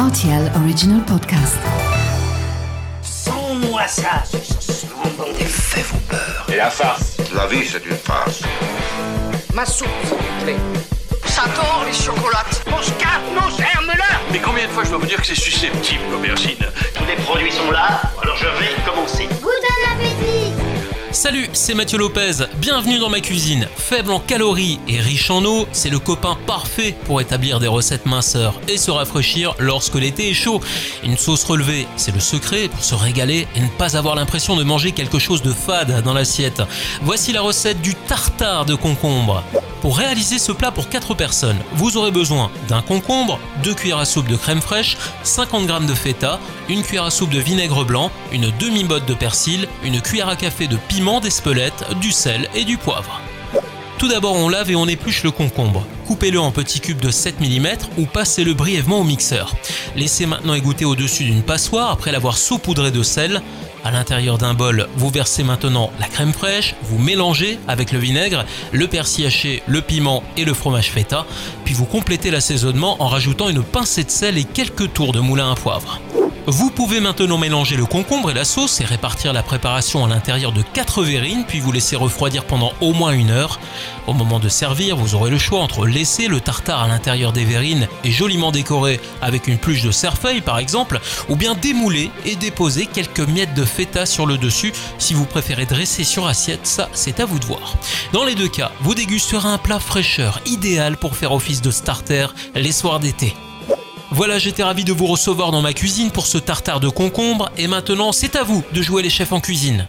RTL Original Podcast. Sans-moi ça, ce monde des faits vos peurs. Et la farce La vie, c'est une farce. Ma soupe, s'il vous plaît. J'adore les chocolates. Mon scarpe, nos germes-là Mais combien de fois je dois vous dire que c'est susceptible, l'aubergine? Tous les produits sont là, alors je vais. Salut, c'est Mathieu Lopez, bienvenue dans ma cuisine. Faible en calories et riche en eau, c'est le copain parfait pour établir des recettes minceurs et se rafraîchir lorsque l'été est chaud. Une sauce relevée, c'est le secret pour se régaler et ne pas avoir l'impression de manger quelque chose de fade dans l'assiette. Voici la recette du tartare de concombre. Pour réaliser ce plat pour 4 personnes, vous aurez besoin d'un concombre, 2 cuillères à soupe de crème fraîche, 50 g de feta, une cuillère à soupe de vinaigre blanc, une demi-botte de persil, une cuillère à café de piment d'Espelette, du sel et du poivre. Tout d'abord, on lave et on épluche le concombre. Coupez-le en petits cubes de 7 mm ou passez-le brièvement au mixeur. Laissez maintenant égoutter au-dessus d'une passoire après l'avoir saupoudré de sel. À l'intérieur d'un bol, vous versez maintenant la crème fraîche, vous mélangez avec le vinaigre, le persil haché, le piment et le fromage feta, puis vous complétez l'assaisonnement en rajoutant une pincée de sel et quelques tours de moulin à poivre. Vous pouvez maintenant mélanger le concombre et la sauce et répartir la préparation à l'intérieur de 4 verrines, puis vous laisser refroidir pendant au moins une heure. Au moment de servir, vous aurez le choix entre laisser le tartare à l'intérieur des verrines et joliment décorer avec une pluche de cerfeuil par exemple, ou bien démouler et déposer quelques miettes de feta sur le dessus. Si vous préférez dresser sur assiette, ça c'est à vous de voir. Dans les deux cas, vous dégusterez un plat fraîcheur idéal pour faire office de starter les soirs d'été. Voilà, j'étais ravi de vous recevoir dans ma cuisine pour ce tartare de concombre et maintenant c'est à vous de jouer les chefs en cuisine.